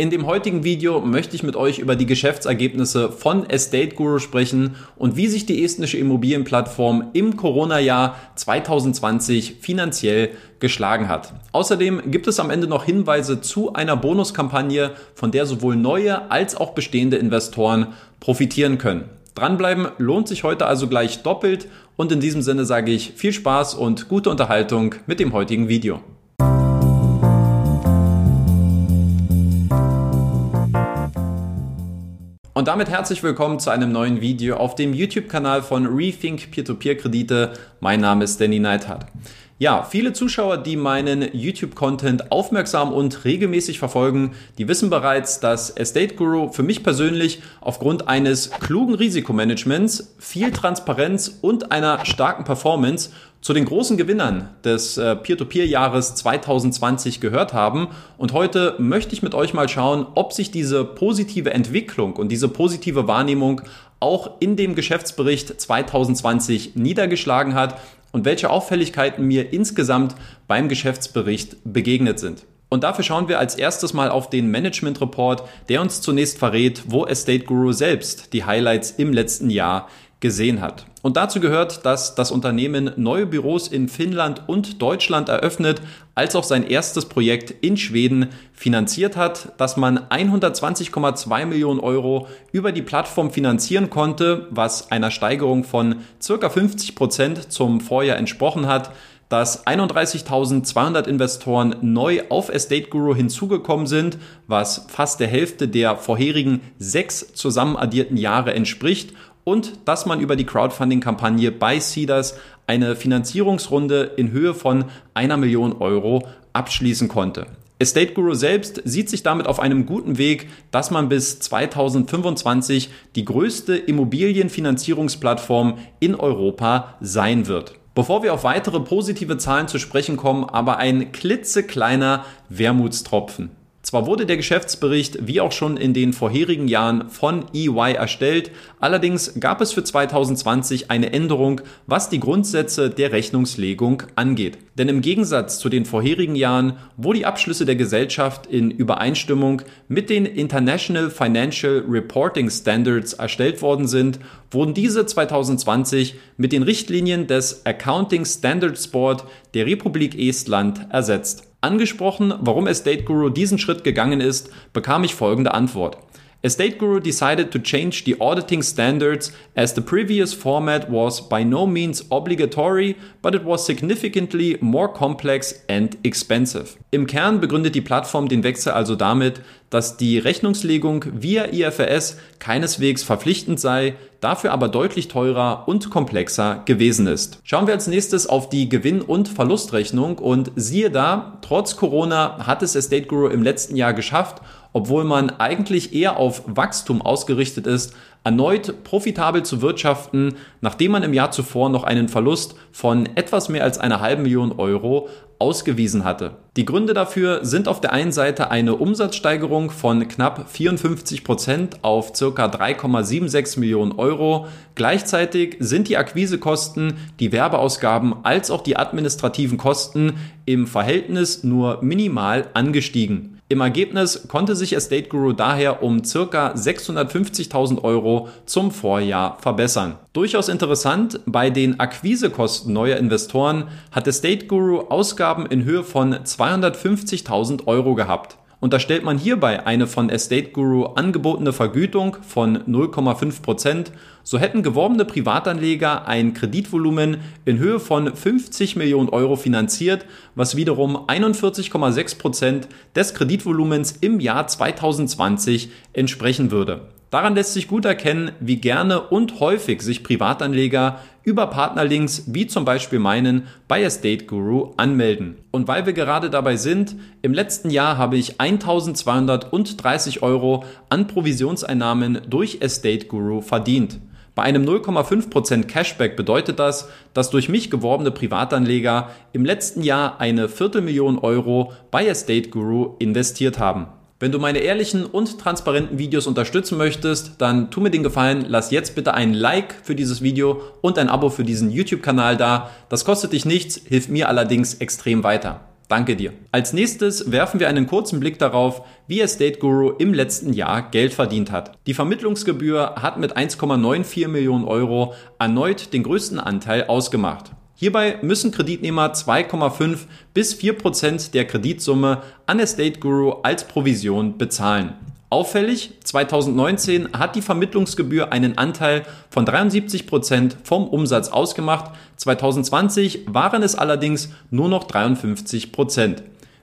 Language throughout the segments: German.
In dem heutigen Video möchte ich mit euch über die Geschäftsergebnisse von Estate Guru sprechen und wie sich die estnische Immobilienplattform im Corona-Jahr 2020 finanziell geschlagen hat. Außerdem gibt es am Ende noch Hinweise zu einer Bonuskampagne, von der sowohl neue als auch bestehende Investoren profitieren können. Dranbleiben lohnt sich heute also gleich doppelt und in diesem Sinne sage ich viel Spaß und gute Unterhaltung mit dem heutigen Video. Und damit herzlich willkommen zu einem neuen Video auf dem YouTube-Kanal von Rethink Peer-to-Peer-Kredite. Mein Name ist Danny Neithardt. Ja, viele Zuschauer, die meinen YouTube-Content aufmerksam und regelmäßig verfolgen, die wissen bereits, dass Estate Guru für mich persönlich aufgrund eines klugen Risikomanagements, viel Transparenz und einer starken Performance zu den großen Gewinnern des äh, Peer-to-Peer-Jahres 2020 gehört haben. Und heute möchte ich mit euch mal schauen, ob sich diese positive Entwicklung und diese positive Wahrnehmung auch in dem Geschäftsbericht 2020 niedergeschlagen hat und welche Auffälligkeiten mir insgesamt beim Geschäftsbericht begegnet sind. Und dafür schauen wir als erstes mal auf den Management Report, der uns zunächst verrät, wo Estate Guru selbst die Highlights im letzten Jahr gesehen hat. Und dazu gehört, dass das Unternehmen neue Büros in Finnland und Deutschland eröffnet, als auch sein erstes Projekt in Schweden finanziert hat, dass man 120,2 Millionen Euro über die Plattform finanzieren konnte, was einer Steigerung von circa 50 Prozent zum Vorjahr entsprochen hat, dass 31.200 Investoren neu auf Estate Guru hinzugekommen sind, was fast der Hälfte der vorherigen sechs zusammen addierten Jahre entspricht und dass man über die Crowdfunding-Kampagne bei Cedars eine Finanzierungsrunde in Höhe von einer Million Euro abschließen konnte. Estate Guru selbst sieht sich damit auf einem guten Weg, dass man bis 2025 die größte Immobilienfinanzierungsplattform in Europa sein wird. Bevor wir auf weitere positive Zahlen zu sprechen kommen, aber ein klitzekleiner Wermutstropfen. Zwar wurde der Geschäftsbericht wie auch schon in den vorherigen Jahren von EY erstellt, allerdings gab es für 2020 eine Änderung, was die Grundsätze der Rechnungslegung angeht. Denn im Gegensatz zu den vorherigen Jahren, wo die Abschlüsse der Gesellschaft in Übereinstimmung mit den International Financial Reporting Standards erstellt worden sind, wurden diese 2020 mit den Richtlinien des Accounting Standards Board der Republik Estland ersetzt. Angesprochen, warum Estate Guru diesen Schritt gegangen ist, bekam ich folgende Antwort. Estate Guru decided to change the auditing standards as the previous format was by no means obligatory, but it was significantly more complex and expensive. Im Kern begründet die Plattform den Wechsel also damit, dass die Rechnungslegung via IFRS keineswegs verpflichtend sei, dafür aber deutlich teurer und komplexer gewesen ist. Schauen wir als nächstes auf die Gewinn- und Verlustrechnung und siehe da, trotz Corona hat es Estate Guru im letzten Jahr geschafft, obwohl man eigentlich eher auf Wachstum ausgerichtet ist, erneut profitabel zu wirtschaften, nachdem man im Jahr zuvor noch einen Verlust von etwas mehr als einer halben Million Euro ausgewiesen hatte. Die Gründe dafür sind auf der einen Seite eine Umsatzsteigerung von knapp 54 Prozent auf circa 3,76 Millionen Euro. Gleichzeitig sind die Akquisekosten, die Werbeausgaben als auch die administrativen Kosten im Verhältnis nur minimal angestiegen. Im Ergebnis konnte sich Estate Guru daher um circa 650.000 Euro zum Vorjahr verbessern. Durchaus interessant, bei den Akquisekosten neuer Investoren hat Estate Guru Ausgaben in Höhe von 250.000 Euro gehabt. Und da stellt man hierbei eine von Estate Guru angebotene Vergütung von 0,5%, so hätten geworbene Privatanleger ein Kreditvolumen in Höhe von 50 Millionen Euro finanziert, was wiederum 41,6% des Kreditvolumens im Jahr 2020 entsprechen würde. Daran lässt sich gut erkennen, wie gerne und häufig sich Privatanleger über Partnerlinks wie zum Beispiel meinen bei Estate Guru anmelden. Und weil wir gerade dabei sind, im letzten Jahr habe ich 1230 Euro an Provisionseinnahmen durch Estate Guru verdient. Bei einem 0,5% Cashback bedeutet das, dass durch mich geworbene Privatanleger im letzten Jahr eine Viertelmillion Euro bei Estate Guru investiert haben. Wenn du meine ehrlichen und transparenten Videos unterstützen möchtest, dann tu mir den Gefallen, lass jetzt bitte ein Like für dieses Video und ein Abo für diesen YouTube-Kanal da. Das kostet dich nichts, hilft mir allerdings extrem weiter. Danke dir. Als nächstes werfen wir einen kurzen Blick darauf, wie Estate Guru im letzten Jahr Geld verdient hat. Die Vermittlungsgebühr hat mit 1,94 Millionen Euro erneut den größten Anteil ausgemacht. Hierbei müssen Kreditnehmer 2,5 bis 4 Prozent der Kreditsumme an Estate Guru als Provision bezahlen. Auffällig, 2019 hat die Vermittlungsgebühr einen Anteil von 73 Prozent vom Umsatz ausgemacht, 2020 waren es allerdings nur noch 53%. Prozent.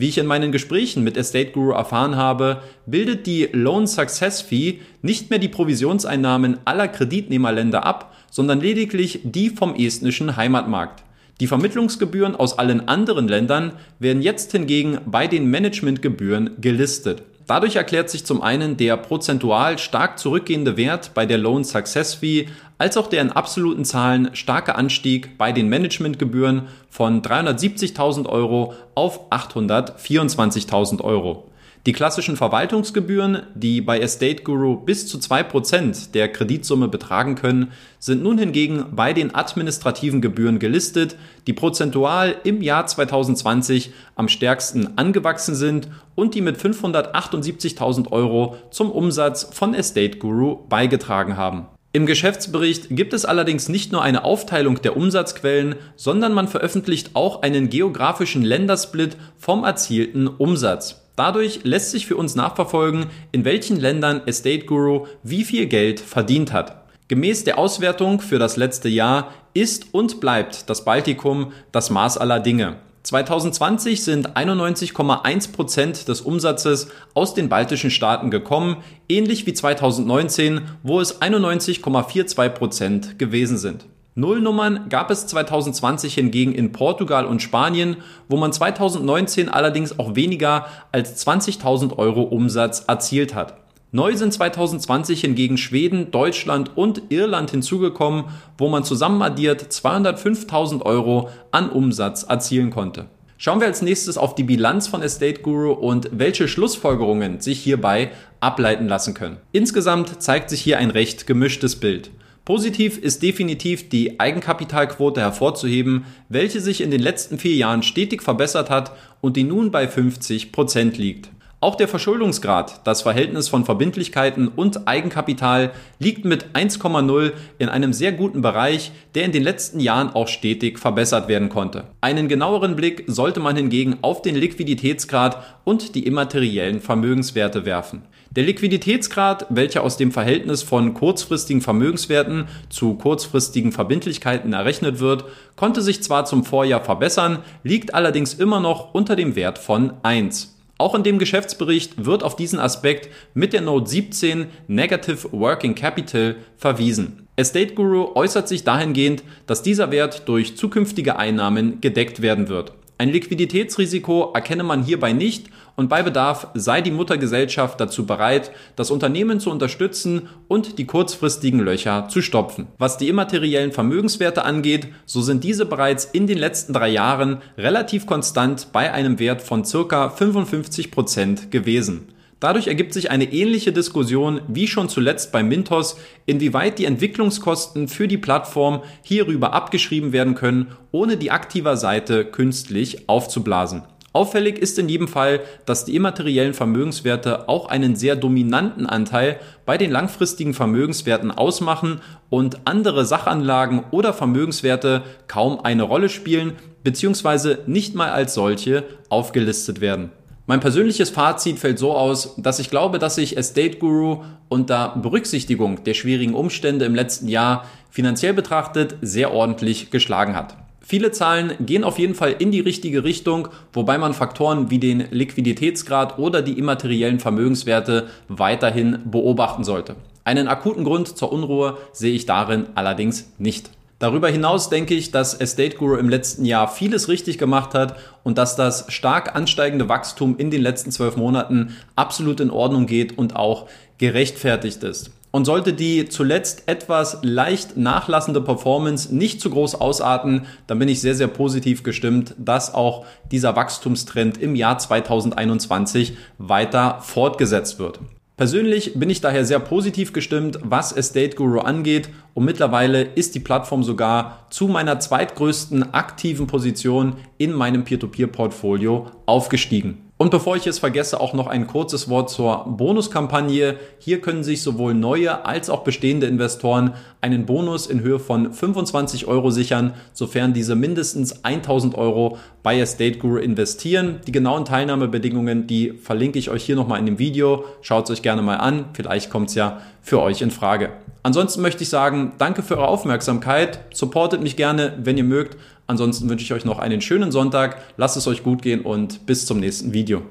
Wie ich in meinen Gesprächen mit Estate Guru erfahren habe, bildet die Loan Success Fee nicht mehr die Provisionseinnahmen aller Kreditnehmerländer ab, sondern lediglich die vom estnischen Heimatmarkt. Die Vermittlungsgebühren aus allen anderen Ländern werden jetzt hingegen bei den Managementgebühren gelistet. Dadurch erklärt sich zum einen der prozentual stark zurückgehende Wert bei der Loan Success Fee als auch der in absoluten Zahlen starke Anstieg bei den Managementgebühren von 370.000 Euro auf 824.000 Euro. Die klassischen Verwaltungsgebühren, die bei Estate Guru bis zu 2% der Kreditsumme betragen können, sind nun hingegen bei den administrativen Gebühren gelistet, die prozentual im Jahr 2020 am stärksten angewachsen sind und die mit 578.000 Euro zum Umsatz von Estate Guru beigetragen haben. Im Geschäftsbericht gibt es allerdings nicht nur eine Aufteilung der Umsatzquellen, sondern man veröffentlicht auch einen geografischen Ländersplit vom erzielten Umsatz. Dadurch lässt sich für uns nachverfolgen, in welchen Ländern Estate Guru wie viel Geld verdient hat. Gemäß der Auswertung für das letzte Jahr ist und bleibt das Baltikum das Maß aller Dinge. 2020 sind 91,1 Prozent des Umsatzes aus den baltischen Staaten gekommen, ähnlich wie 2019, wo es 91,42 Prozent gewesen sind. Nullnummern gab es 2020 hingegen in Portugal und Spanien, wo man 2019 allerdings auch weniger als 20.000 Euro Umsatz erzielt hat. Neu sind 2020 hingegen Schweden, Deutschland und Irland hinzugekommen, wo man zusammen addiert 205.000 Euro an Umsatz erzielen konnte. Schauen wir als nächstes auf die Bilanz von Estate Guru und welche Schlussfolgerungen sich hierbei ableiten lassen können. Insgesamt zeigt sich hier ein recht gemischtes Bild. Positiv ist definitiv die Eigenkapitalquote hervorzuheben, welche sich in den letzten vier Jahren stetig verbessert hat und die nun bei 50 Prozent liegt. Auch der Verschuldungsgrad, das Verhältnis von Verbindlichkeiten und Eigenkapital, liegt mit 1,0 in einem sehr guten Bereich, der in den letzten Jahren auch stetig verbessert werden konnte. Einen genaueren Blick sollte man hingegen auf den Liquiditätsgrad und die immateriellen Vermögenswerte werfen. Der Liquiditätsgrad, welcher aus dem Verhältnis von kurzfristigen Vermögenswerten zu kurzfristigen Verbindlichkeiten errechnet wird, konnte sich zwar zum Vorjahr verbessern, liegt allerdings immer noch unter dem Wert von 1. Auch in dem Geschäftsbericht wird auf diesen Aspekt mit der Note 17 Negative Working Capital verwiesen. Estate Guru äußert sich dahingehend, dass dieser Wert durch zukünftige Einnahmen gedeckt werden wird. Ein Liquiditätsrisiko erkenne man hierbei nicht und bei Bedarf sei die Muttergesellschaft dazu bereit, das Unternehmen zu unterstützen und die kurzfristigen Löcher zu stopfen. Was die immateriellen Vermögenswerte angeht, so sind diese bereits in den letzten drei Jahren relativ konstant bei einem Wert von circa 55 Prozent gewesen. Dadurch ergibt sich eine ähnliche Diskussion wie schon zuletzt bei Mintos, inwieweit die Entwicklungskosten für die Plattform hierüber abgeschrieben werden können, ohne die aktiver Seite künstlich aufzublasen. Auffällig ist in jedem Fall, dass die immateriellen Vermögenswerte auch einen sehr dominanten Anteil bei den langfristigen Vermögenswerten ausmachen und andere Sachanlagen oder Vermögenswerte kaum eine Rolle spielen bzw. nicht mal als solche aufgelistet werden. Mein persönliches Fazit fällt so aus, dass ich glaube, dass sich Estate Guru unter Berücksichtigung der schwierigen Umstände im letzten Jahr finanziell betrachtet sehr ordentlich geschlagen hat. Viele Zahlen gehen auf jeden Fall in die richtige Richtung, wobei man Faktoren wie den Liquiditätsgrad oder die immateriellen Vermögenswerte weiterhin beobachten sollte. Einen akuten Grund zur Unruhe sehe ich darin allerdings nicht. Darüber hinaus denke ich, dass Estate Guru im letzten Jahr vieles richtig gemacht hat und dass das stark ansteigende Wachstum in den letzten zwölf Monaten absolut in Ordnung geht und auch gerechtfertigt ist. Und sollte die zuletzt etwas leicht nachlassende Performance nicht zu groß ausarten, dann bin ich sehr, sehr positiv gestimmt, dass auch dieser Wachstumstrend im Jahr 2021 weiter fortgesetzt wird. Persönlich bin ich daher sehr positiv gestimmt, was Estate Guru angeht und mittlerweile ist die Plattform sogar zu meiner zweitgrößten aktiven Position in meinem Peer-to-Peer-Portfolio aufgestiegen. Und bevor ich es vergesse, auch noch ein kurzes Wort zur Bonuskampagne. Hier können sich sowohl neue als auch bestehende Investoren einen Bonus in Höhe von 25 Euro sichern, sofern diese mindestens 1000 Euro bei Estate Guru investieren. Die genauen Teilnahmebedingungen, die verlinke ich euch hier nochmal in dem Video. Schaut es euch gerne mal an. Vielleicht kommt es ja für euch in Frage. Ansonsten möchte ich sagen, danke für eure Aufmerksamkeit. Supportet mich gerne, wenn ihr mögt. Ansonsten wünsche ich euch noch einen schönen Sonntag. Lasst es euch gut gehen und bis zum nächsten Video.